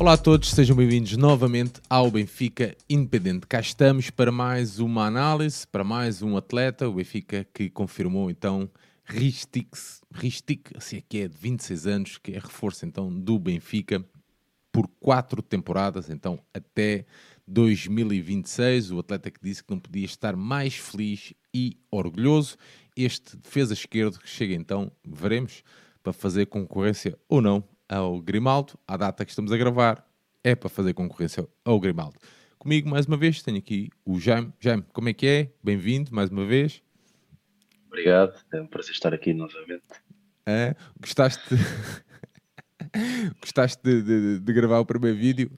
Olá a todos, sejam bem-vindos novamente ao Benfica Independente. Cá estamos para mais uma análise, para mais um atleta, o Benfica que confirmou então Ristix, Ristic, assim é que é de 26 anos, que é reforço então do Benfica por quatro temporadas, então até 2026. O atleta que disse que não podia estar mais feliz e orgulhoso. Este defesa esquerdo que chega então, veremos, para fazer concorrência ou não ao Grimaldo. À data que estamos a gravar, é para fazer concorrência ao Grimaldo. Comigo, mais uma vez, tenho aqui o Jaime. Jaime, como é que é? Bem-vindo, mais uma vez. Obrigado, é um prazer estar aqui novamente. É, gostaste, gostaste de, de, de gravar o primeiro vídeo?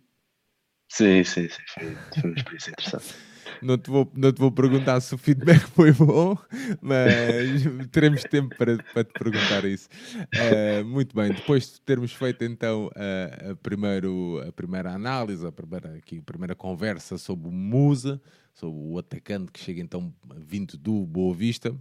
Sim, sim, sim, foi, foi uma experiência interessante. Não te, vou, não te vou perguntar se o feedback foi bom, mas teremos tempo para, para te perguntar isso. Uh, muito bem, depois de termos feito então a, a, primeiro, a primeira análise, a primeira, aqui, a primeira conversa sobre o Musa, sobre o atacante que chega então vindo do Boa Vista,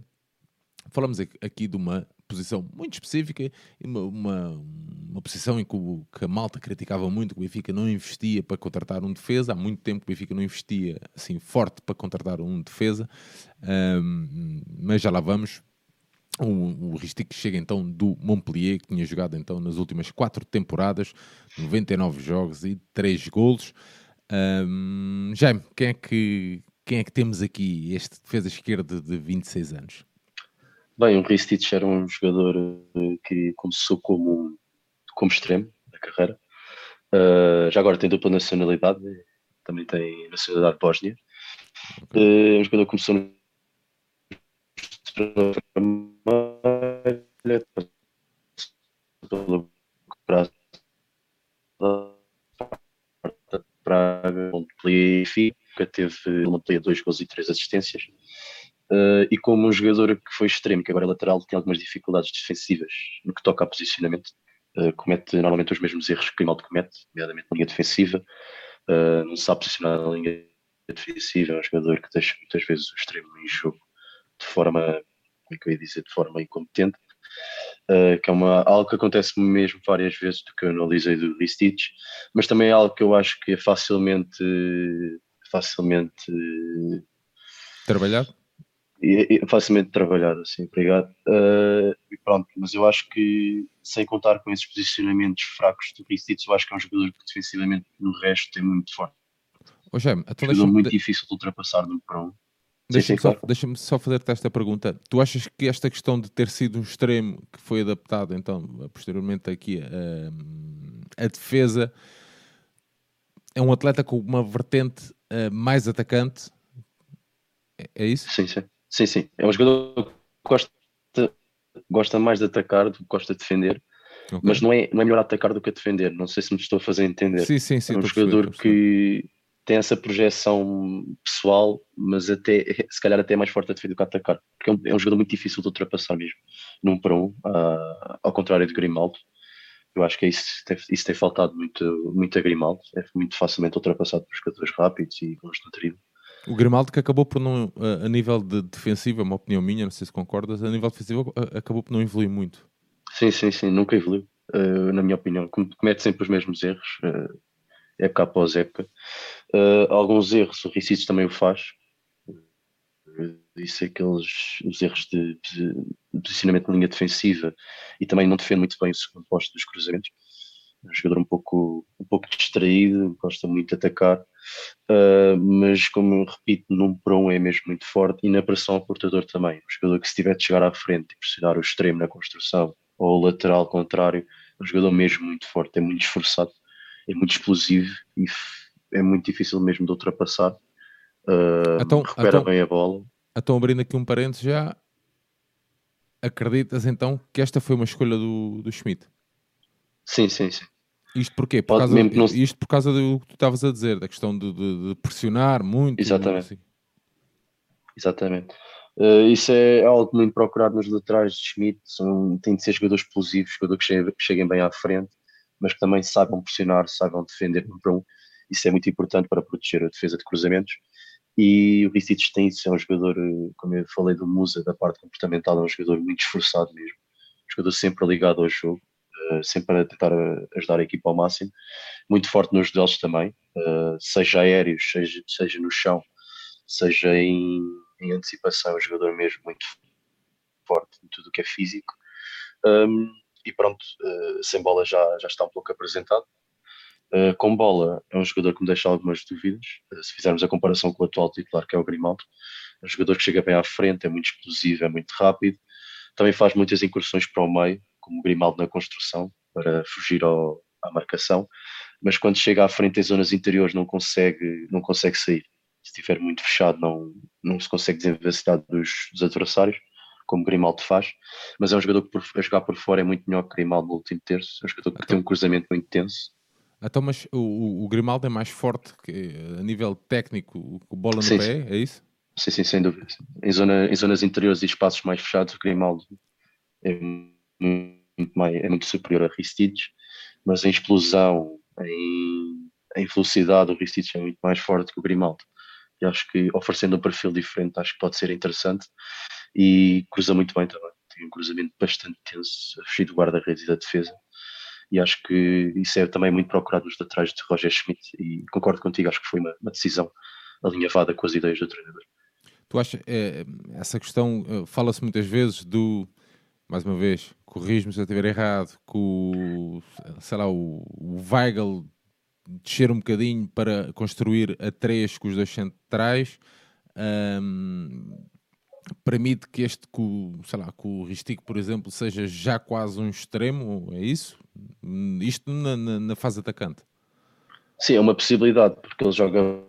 falamos aqui de uma posição muito específica, uma, uma, uma posição em que, o, que, a malta criticava muito, que o Benfica não investia para contratar um defesa, há muito tempo que o Benfica não investia assim forte para contratar um defesa, um, mas já lá vamos. O, o Ristic chega então do Montpellier, que tinha jogado então nas últimas quatro temporadas, 99 jogos e 3 golos. Um, Jaime, quem é, que, quem é que temos aqui, este defesa esquerda de 26 anos? Bem, o Ristich era um jogador eh, que começou como, como extremo na carreira. Uh, já agora tem dupla nacionalidade, também tem nacionalidade bósnia. Uh, um jogador que começou no pelo Praga, Montpellier, que teve Montpellier dois gols e três assistências. Uh, e como um jogador que foi extremo, que agora é lateral, tem algumas dificuldades defensivas no que toca a posicionamento, uh, comete normalmente os mesmos erros que o Grimaldo comete, nomeadamente na linha defensiva, uh, não sabe posicionar na linha defensiva, é um jogador que deixa muitas vezes o extremo em jogo de forma, como é que eu ia dizer, de forma incompetente, que é uma, algo que acontece mesmo várias vezes do que eu analisei do Stitch, mas também é algo que eu acho que é facilmente facilmente trabalhado e, e facilmente trabalhado, assim, obrigado. Uh, e pronto, mas eu acho que, sem contar com esses posicionamentos fracos do Ristich, eu acho que é um jogador que defensivamente no resto é muito forte. Ô, Gem, então um jogador muito de... difícil de ultrapassar no para um. Deixa-me só, deixa só fazer-te esta pergunta. Tu achas que esta questão de ter sido um extremo que foi adaptado, então, posteriormente aqui, a, a defesa, é um atleta com uma vertente uh, mais atacante? É, é isso? Sim, sim. Sim, sim. É um jogador que gosta, gosta mais de atacar do que gosta de defender. Okay. Mas não é, não é melhor atacar do que defender. Não sei se me estou a fazer entender. Sim, sim, sim. É um jogador que tem essa projeção pessoal, mas até se calhar até é mais forte a defender do que a atacar. Porque é um, é um jogador muito difícil de ultrapassar mesmo. Num para um, uh, ao contrário de Grimaldo. Eu acho que é isso, isso tem faltado muito, muito a Grimaldo. É muito facilmente ultrapassado por jogadores rápidos e bons no drible. O Grimaldo que acabou por não, a, nível de defensivo, é uma opinião minha, não sei se concordas, a nível defensivo acabou por não evoluir muito. Sim, sim, sim, nunca evoluiu, uh, na minha opinião. Comete sempre os mesmos erros, uh, época após época. Uh, alguns erros, o Ricic também o faz. Isso é aqueles os erros de, de, posicionamento na linha defensiva e também não defende muito bem o segundo posto dos cruzamentos. É um jogador um pouco, um pouco distraído, gosta muito de atacar, uh, mas como eu repito, num para um é mesmo muito forte e na pressão ao portador também. Um jogador que se tiver de chegar à frente e pressionar o extremo na construção ou o lateral contrário, é um jogador mesmo muito forte, é muito esforçado, é muito explosivo e é muito difícil mesmo de ultrapassar. Uh, então, recupera então, bem a bola. Então, abrindo aqui um parênteses já, acreditas então que esta foi uma escolha do, do Schmidt? Sim, sim, sim. Isto porquê? Por causa, não... Isto por causa do que tu estavas a dizer, da questão de, de, de pressionar muito. Exatamente. Assim. Exatamente. Uh, isso é algo muito procurado nos laterais de Schmidt. São, tem de ser jogadores explosivos, jogadores que cheguem, que cheguem, bem à frente, mas que também saibam pressionar, saibam defender um para um. Isso é muito importante para proteger a defesa de cruzamentos. E o Ristich tem isso, é um jogador, eh, como eu falei do Musa, da parte comportamental, é um jogador muito esforçado mesmo. Um jogador sempre ligado ao jogo sempre a tentar ajudar a equipa ao máximo. Muito forte nos duelos também, uh, seja aéreos, seja, seja no chão, seja em, em antecipação, um jogador mesmo muito forte em tudo o que é físico. Um, e pronto, uh, sem bola já, já está um pouco apresentado. Uh, com bola é um jogador que me deixa algumas dúvidas. Uh, se fizermos a comparação com o atual titular, que é o Grimaldo, é um jogador que chega bem à frente, é muito explosivo, é muito rápido. Também faz muitas incursões para o meio, como Grimaldo na construção, para fugir ao, à marcação. Mas quando chega à frente em zonas interiores não consegue, não consegue sair. Se estiver muito fechado não, não se consegue desenvencilhar dos, dos adversários como Grimaldo faz, mas é um jogador que por, a jogar por fora é muito melhor que Grimaldo no último terço, é um jogador que então, tem um cruzamento muito tenso. Então, mas o, o Grimaldo é mais forte que, a nível técnico, bola no sim, pé, sim. é isso? Sim, sim, sem dúvida. Em, zona, em zonas interiores e espaços mais fechados, o Grimaldo é muito, mais, é muito superior a Ristides, mas em explosão, em, em velocidade, o Ristides é muito mais forte que o Grimaldo. E acho que oferecendo um perfil diferente, acho que pode ser interessante e cruza muito bem também. Tem um cruzamento bastante tenso, a fugir do guarda-redes e da defesa. E acho que isso é também muito procurado nos laterais de Roger Schmidt. E concordo contigo, acho que foi uma, uma decisão alinhavada com as ideias do treinador. Tu achas, é, essa questão, eh, fala-se muitas vezes do, mais uma vez, corrijo-me se eu estiver errado, que o, sei lá, o, o Weigl descer um bocadinho para construir a três com os dois centrais. Um, permite que este, sei lá, que o Ristico, por exemplo, seja já quase um extremo, é isso? Isto na, na, na, fase atacante. Sim, é uma possibilidade, porque ele joga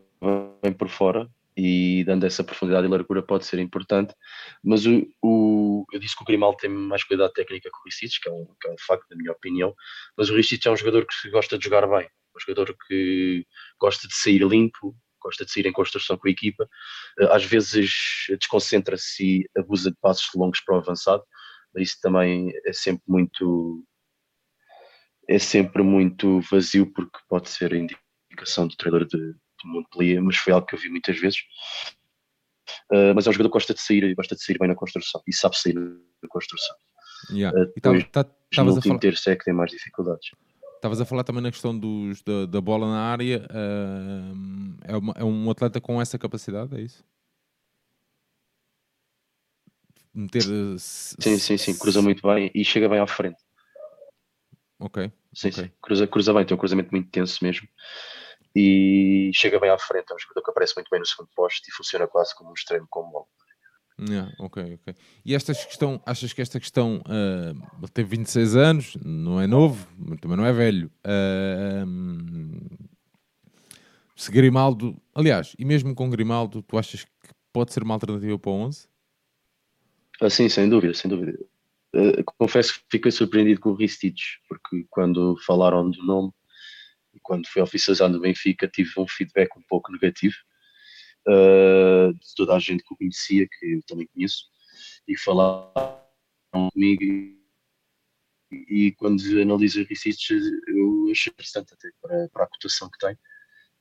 bem por fora e dando essa profundidade e largura pode ser importante, mas o, o eu disse que o Grimaldo tem mais qualidade técnica que o Ristich, que, é um, que é um facto, na minha opinião, mas o Ristich é um jogador que gosta de jogar bem, um jogador que gosta de sair limpo, gosta de sair em construção com a equipa, eh, às vezes desconcentra-se e abusa de passos longos para o avançado, mas isso também é sempre muito é sempre muito vazio porque pode ser indicação do treinador de, de Montpellier, mas foi algo que eu vi muitas vezes. Uh, mas é um jogador que gosta de sair, gosta de sair bem na construção e sabe sair na construção. Yeah. Uh, depois, e tá, tá, no último terço é que tem mais dificuldades. Estavas a falar também na questão dos, da, da bola na área. Uh, é, uma, é, um atleta com essa capacidade, é isso? Meter. Sim, sim, sim. Cruza muito bem e chega bem à frente. Ok. Sim, okay. sim. Cruza, cruza bem, tem um cruzamento muito tenso mesmo. E chega bem à frente. É um jogador que aparece muito bem no segundo posto e funciona quase como um extremo com bola. Yeah, ok, ok. E esta questão, achas que esta questão uh, ele teve 26 anos, não é novo, também não é velho. Uh, se Grimaldo, aliás, e mesmo com Grimaldo, tu achas que pode ser uma alternativa para o 11? Ah, sim, sem dúvida, sem dúvida. Uh, confesso que fiquei surpreendido com o Ristich, porque quando falaram do nome e quando foi oficializado no Benfica, tive um feedback um pouco negativo uh, de toda a gente que o conhecia, que eu também conheço, e falaram comigo. E, e quando analiso o Ricic, eu achei interessante até para, para a cotação que tem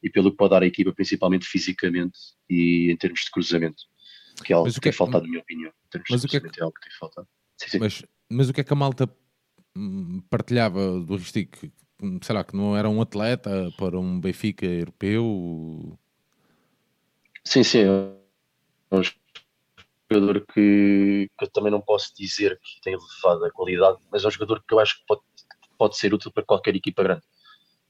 e pelo que pode dar a equipa, principalmente fisicamente e em termos de cruzamento, que é algo que, que tem é, faltado, na minha opinião. mas o que é, que... é algo que tem faltado. Sim, sim. Mas, mas o que é que a malta hum, partilhava do Ristic? Sei lá, que não era um atleta para um Benfica europeu? Sim, sim. É um jogador que, que eu também não posso dizer que tem elevada qualidade, mas é um jogador que eu acho que pode, pode ser útil para qualquer equipa grande.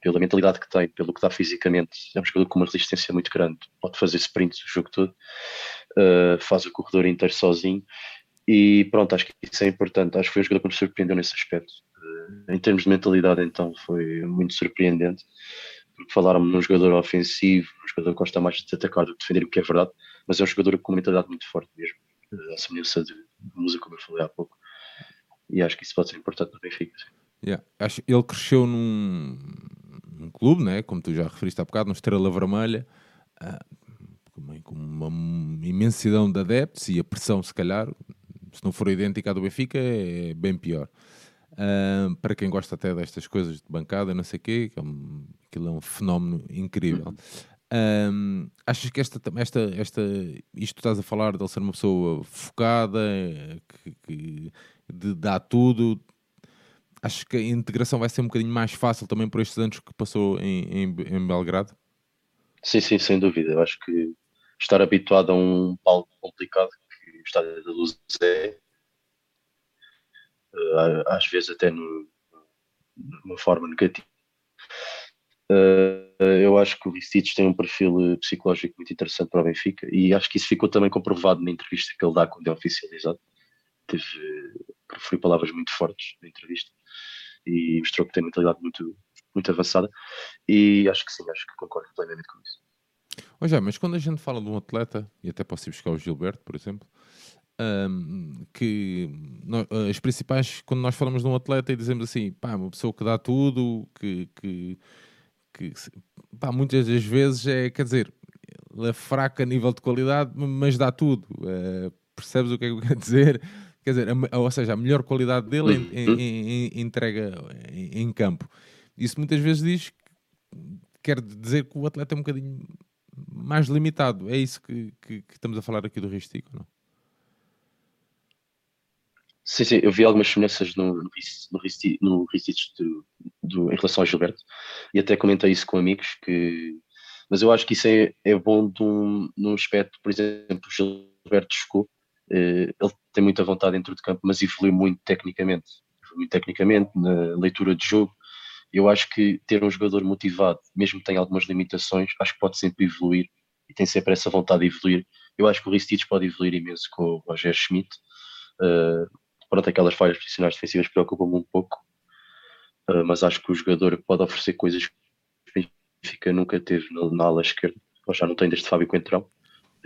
Pela mentalidade que tem, pelo que dá fisicamente. É um jogador com uma resistência muito grande. Pode fazer sprints o jogo todo, uh, faz o corredor inteiro sozinho. E pronto, acho que isso é importante. Acho que foi um jogador que me surpreendeu nesse aspecto. Em termos de mentalidade, então, foi muito surpreendente porque falaram num jogador ofensivo, um jogador que gosta mais de atacar do que defender, o que é verdade, mas é um jogador com uma mentalidade muito forte mesmo, a semelhança de música, como eu falei há pouco. E acho que isso pode ser importante no Benfica. Yeah. Acho, ele cresceu num, num, clube, né? como tu já referiste há bocado, no Estrela Vermelha, uh, com uma imensidão de adeptos e a pressão, se calhar, se não for idêntica à do Benfica, é bem pior. Uh, para quem gosta até destas coisas de bancada, não sei o quê, que é um, aquilo é um fenómeno incrível. Um, achas que esta, esta, esta, isto estás a falar de ele ser uma pessoa focada, que, que de, dá tudo, acho que a integração vai ser um bocadinho mais fácil também por estes anos que passou em, em, em Belgrado. Sim, sim, sem dúvida. Eu acho que estar habituado a um palco complicado que o Estádio da Luz é, às vezes até no, numa forma negativa. Uh, eu acho que o Ristich tem um perfil psicológico muito interessante para o Benfica e acho que isso ficou também comprovado na entrevista que ele dá quando é oficializado. Teve, proferiu palavras muito fortes na entrevista e mostrou que tem mentalidade muito, muito avançada e acho que sim, acho que concordo plenamente com isso. Hoje, mas quando a gente fala de um atleta, e até posso ir buscar o Gilberto, por exemplo, um, que nós, as principais, quando nós falamos de um atleta e dizemos assim, pá, uma pessoa que dá tudo, que, que, que pá, muitas das vezes é, quer dizer, é fraca a nível de qualidade, mas dá tudo. Uh, percebes o que é que eu quero dizer? Quer dizer, a, ou seja, a melhor qualidade dele é, é, é, entrega em, em, campo. Isso muitas vezes diz, quer dizer que o atleta é um bocadinho mais limitado. É isso que, que, que estamos a falar aqui do Ristico, não? Sim, sim, eu vi algumas semelhanças no, no, no, do, do, em relação ao Gilberto e até comentei isso com amigos que mas eu acho que isso é, é bom de um, num aspecto, por exemplo, o Gilberto chegou, eh, ele tem muita vontade dentro de campo, mas evoluiu muito tecnicamente, evoluiu tecnicamente na leitura de jogo. Eu acho que ter um jogador motivado, mesmo que tenha algumas limitações, acho que pode sempre evoluir e tem sempre essa vontade de evoluir. Eu acho que o Ristich pode evoluir imenso com o Roger Schmidt. Uh, pronto, aquelas falhas profissionais defensivas preocupam-me um pouco, uh, mas acho que o jogador pode oferecer coisas que o Benfica nunca teve na, na, ala esquerda, ou já não tem desde Fábio Coentrão,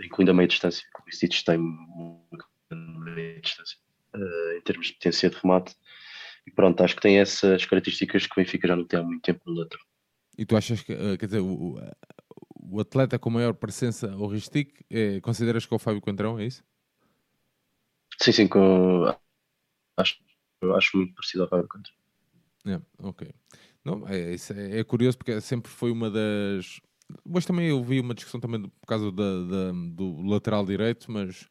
incluindo a meia distância. O Ristich tem meia distância uh, em termos de potência de remate. E pronto, acho que tem essas características que o Benfica já não tem há muito tempo no lateral. E tu achas que, quer dizer, o, o atleta com maior presença ao Ristic, é, consideras que é o Fábio Coentrão, é isso? Sim, sim, com, acho, acho muito parecido ao Fábio. É, ok. Não, é, é, é, curioso porque sempre foi uma das. Hoje também eu vi uma discussão também por causa da, da, do lateral direito, mas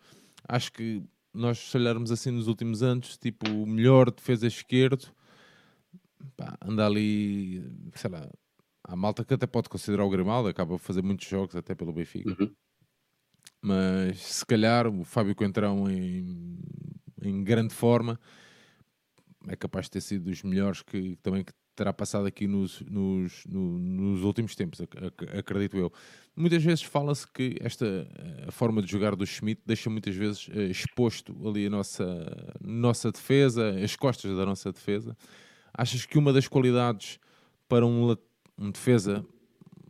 acho que nós, se olharmos assim nos últimos anos, tipo, o melhor defesa esquerdo pá, anda ali, sei lá, Há malta que até pode considerar o Grimaldo, acaba de fazer muitos jogos até pelo Benfica. Uhum. Mas se calhar o Fábio Coentrão em, em grande forma é capaz de ter sido dos melhores que também que terá passado aqui nos, nos, no, nos últimos tempos, acredito eu. Muitas vezes fala-se que esta a forma de jogar do Schmidt deixa muitas vezes eh, exposto ali a nossa, nossa defesa, as costas da nossa defesa. Achas que uma das qualidades para um, um defesa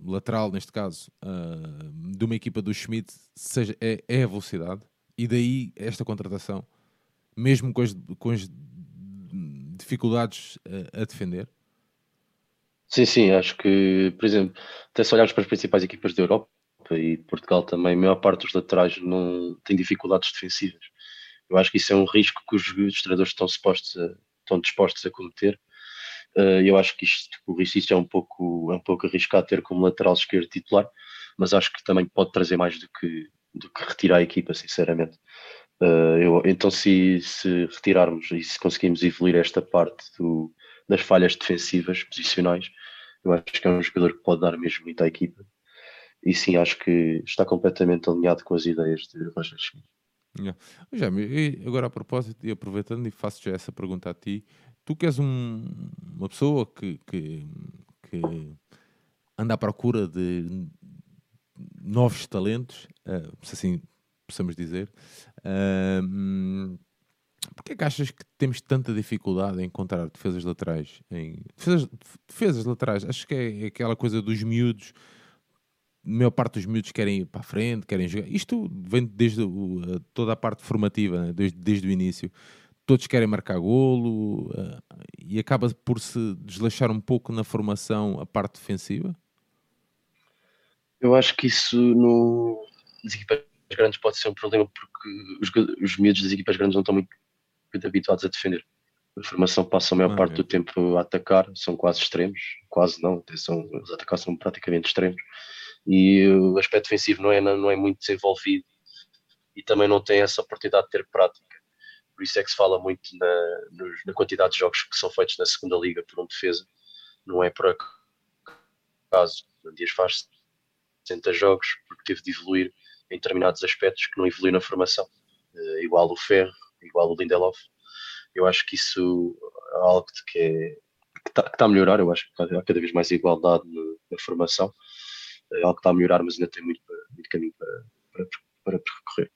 lateral, neste caso, uh, de uma equipa do Schmidt, seja, é, é, a velocidade. E daí esta contratação, mesmo com as, com as dificuldades a, a defender. Sim, sim, acho que, por exemplo, até se olharmos para as principais equipas da Europa e Portugal também, a maior parte dos laterais não tem dificuldades defensivas. Eu acho que isso é um risco que os, treinadores estão, supostos a, estão dispostos a cometer Uh, eu acho que isto, o Ricic é um pouco, é um pouco arriscado ter como lateral esquerdo titular, mas acho que também pode trazer mais do que, do que retirar a equipa, sinceramente. Uh, eu, então, se, se retirarmos e se conseguimos evoluir esta parte do, das falhas defensivas, posicionais, eu acho que é um jogador que pode dar mesmo muito à equipa. E sim, acho que está completamente alinhado com as ideias de Roger. Yeah. Agora a propósito, e aproveitando e faço já essa pergunta a ti, tu que és um, uma pessoa que, que, que, anda à procura de novos talentos, uh, se assim possamos dizer, uh, porquê é que achas que temos tanta dificuldade em encontrar defesas laterais? Em, defesas, defesas laterais, acho que é aquela coisa dos miúdos a maior parte dos miúdos querem ir para a frente, querem jogar. Isto vem desde o, toda a parte formativa, né? desde, desde o início todos querem marcar golo uh, e acaba por se desleixar um pouco na formação a parte defensiva? Eu acho que isso no, nas equipas grandes pode ser um problema porque os, os miúdos das equipas grandes não estão muito, muito habituados a defender. A formação passa a maior ah, parte é. do tempo a atacar, são quase extremos, quase não, são, os atacar são praticamente extremos. E o aspecto defensivo não é, não é muito desenvolvido e também não tem essa oportunidade de ter prática Por isso é que se fala muito na, na quantidade de jogos que são feitos na segunda liga por um defesa. Não é por acaso. Dias faz 60 jogos porque teve de evoluir em determinados aspectos que não evoluiu na formação. Uh, igual o Ferro, igual o Lindelof. Eu acho que isso é algo que é está tá a melhorar, eu acho que há cada vez mais igualdade na formação. É algo que está a melhorar, mas ainda tem muito, muito caminho para, para, para percorrer.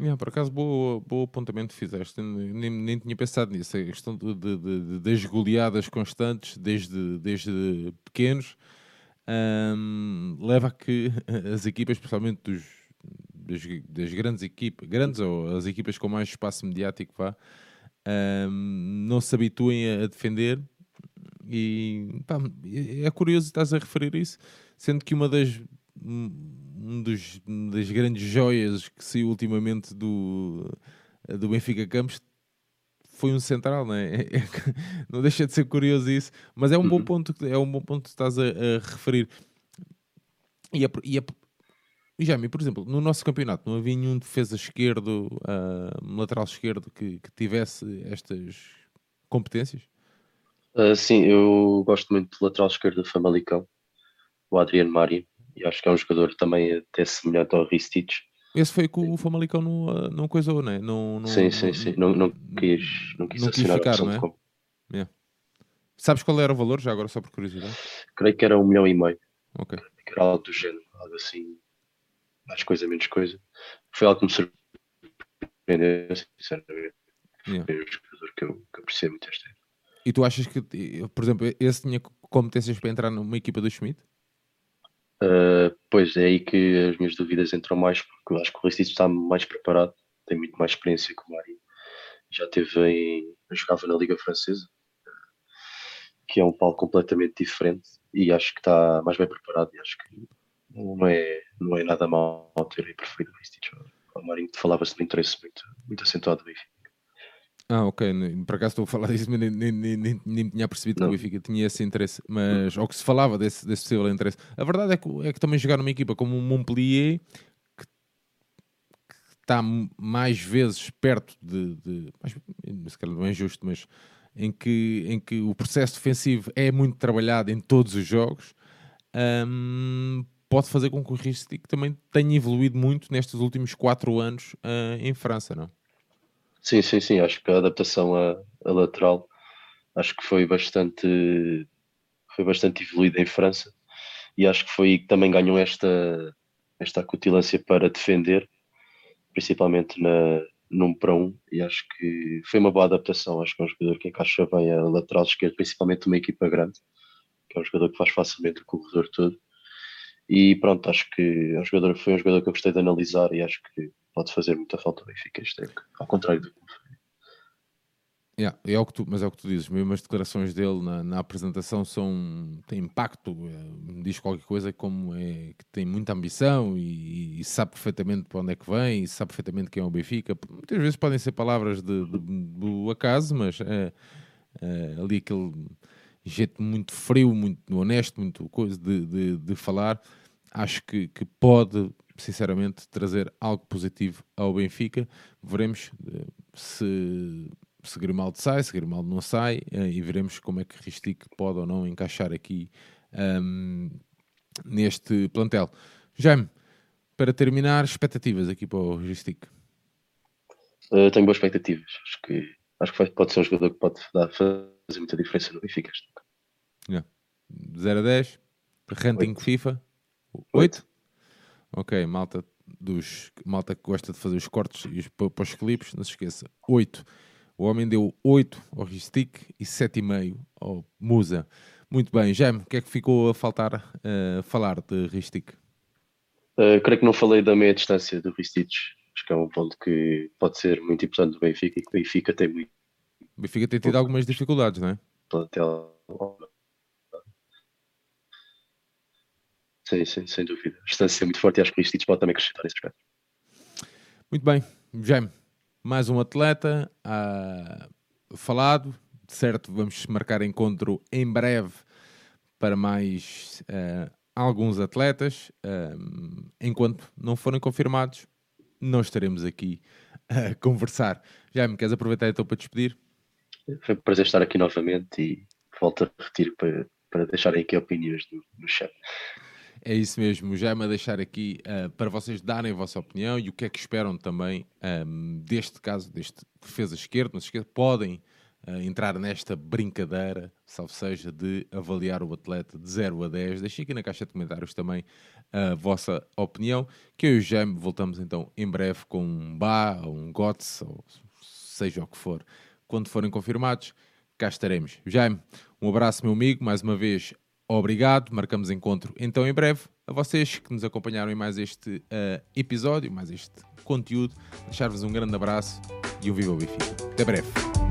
Yeah, por acaso, bom apontamento fizeste. Nem, nem tinha pensado nisso. A questão de, de, de, das goleadas constantes, desde, desde pequenos, leva a que as equipas, especialmente dos, das, das, grandes equipas, grandes ou as equipas com mais espaço mediático, vá, um, não se habituem a defender. E pá, é curioso estás a referir isso, sendo que uma das um dos, das grandes joias que saiu ultimamente do, do Benfica Campos foi um central, não é? é, é não deixa de ser curioso isso, mas é um bom uhum. ponto, é um bom ponto que estás a, a referir. E, a, e, a, e já, por exemplo, no nosso campeonato não havia nenhum defesa esquerdo, uh, lateral esquerdo que, que, tivesse estas competências? Uh, sim, eu gosto muito do lateral esquerdo do Famalicão, o Adriano Mari e acho que é um jogador também até semelhante ao Ristich. Esse foi que o Famalicão não, não coisou, não é? Não, não, sim, sim, sim. Não, não quis, não quis não ficar, não é? Yeah. Sabes qual era o valor, já agora, só por curiosidade? Creio que era um milhão e meio. Ok. Que era algo do género, algo assim, mais coisa, menos coisa. Foi algo que me surpreendeu, sinceramente. Yeah. Foi um jogador que eu, que apreciei muito esta E tu achas que, por exemplo, esse tinha competências para entrar numa equipa do Schmidt? Uh, pois é aí que as minhas dúvidas entram mais, porque eu acho que o Recife está mais preparado, tem muito mais experiência que o Mário. Já teve em. jogava na Liga Francesa, que é um palco completamente diferente, e acho que está mais bem preparado. E acho que não é, não é nada mal ter preferido o Recife. O Marinho falava-se de um interesse muito, muito acentuado do Benfica. Ah, ok. Por acaso estou a falar disso, mas nem, nem, nem, nem tinha percebido não. que o Benfica tinha esse interesse. Mas, ou que se falava desse, desse possível interesse. A verdade é que, é que também jogar numa equipa como o Montpellier, que, que está mais vezes perto de. de mais, se calhar não é justo, mas em que, em que o processo defensivo é muito trabalhado em todos os jogos, um, pode fazer com que o Ristic também tenha evoluído muito nestes últimos 4 anos uh, em França, não? Sim, sim, sim. Acho que a adaptação a lateral acho que foi bastante foi bastante evoluída em França e acho que foi aí que também ganhou esta esta acutilância para defender, principalmente na num para um e acho que foi uma boa adaptação. Acho que é um jogador que encaixa bem a lateral esquerda, principalmente uma equipa grande, que é um jogador que faz facilmente o corredor todo. E pronto, acho que é um jogador, foi um jogador que eu gostei de analisar e acho que pode fazer muita falta ao Benfica este ao contrário do que Yeah, é o que tu, mas é o que tu dizes, mesmo as declarações dele na, na apresentação são, têm impacto, é, diz qualquer coisa como é que tem muita ambição e, e, sabe perfeitamente para onde é que vem e sabe perfeitamente quem é o Benfica. Muitas vezes podem ser palavras de, de, do acaso, mas é, é, ali aquele jeito muito frio, muito honesto, muito coisa de, de, de falar, acho que, que pode sinceramente, trazer algo positivo ao Benfica. Veremos uh, se, se Grimaldo sai, se Grimaldo não sai, uh, e veremos como é que Ristic pode ou não encaixar aqui um, neste plantel. Jaime, para terminar, expectativas aqui para o Ristic? Uh, tenho boas expectativas. Acho que, acho que pode ser um jogador que pode dar, fazer muita diferença no Benfica. Yeah. 0 a 10, ranking 8. FIFA 8. 8. Ok, malta dos malta que gosta de fazer os cortes e os, para os clipes, não se esqueça. 8. O homem deu 8 ao Ristic e 7,5 ao Musa. Muito bem, Jaime, o que é que ficou a faltar uh, falar de Ristic? Uh, creio que não falei da meia distância do Ristic. Acho que é um ponto que pode ser muito importante do Benfica e que o Benfica tem muito. O Benfica tem tido algumas dificuldades, não é? Plantel Sim, sim, sem dúvida. A distância é muito forte e acho que o Instituto pode também acrescentar nesse aspecto. Muito bem, Jaime, mais um atleta uh, falado, certo? Vamos marcar encontro em breve para mais uh, alguns atletas. Uh, enquanto não forem confirmados, não estaremos aqui uh, conversar. Jaime, queres aproveitar então para despedir? Foi um prazer estar aqui novamente e volto a repetir para, para deixarem aqui opiniões no, no chat. É isso mesmo, já me deixar aqui uh, para vocês darem a vossa opinião e o que é que esperam também um, deste caso, deste defesa esquerda, não se esqueça, podem uh, entrar nesta brincadeira, salvo seja, de avaliar o atleta de 0 a 10. Deixem aqui na caixa de comentários também a vossa opinião, que eu e o voltamos então em breve com um ou um GOTS, ou seja o que for, quando forem confirmados, cá estaremos. Jaime, um abraço meu amigo, mais uma vez Obrigado, marcamos encontro então em breve. A vocês que nos acompanharam em mais este uh, episódio, mais este conteúdo, deixar-vos um grande abraço e um viva o Benfica. Até breve.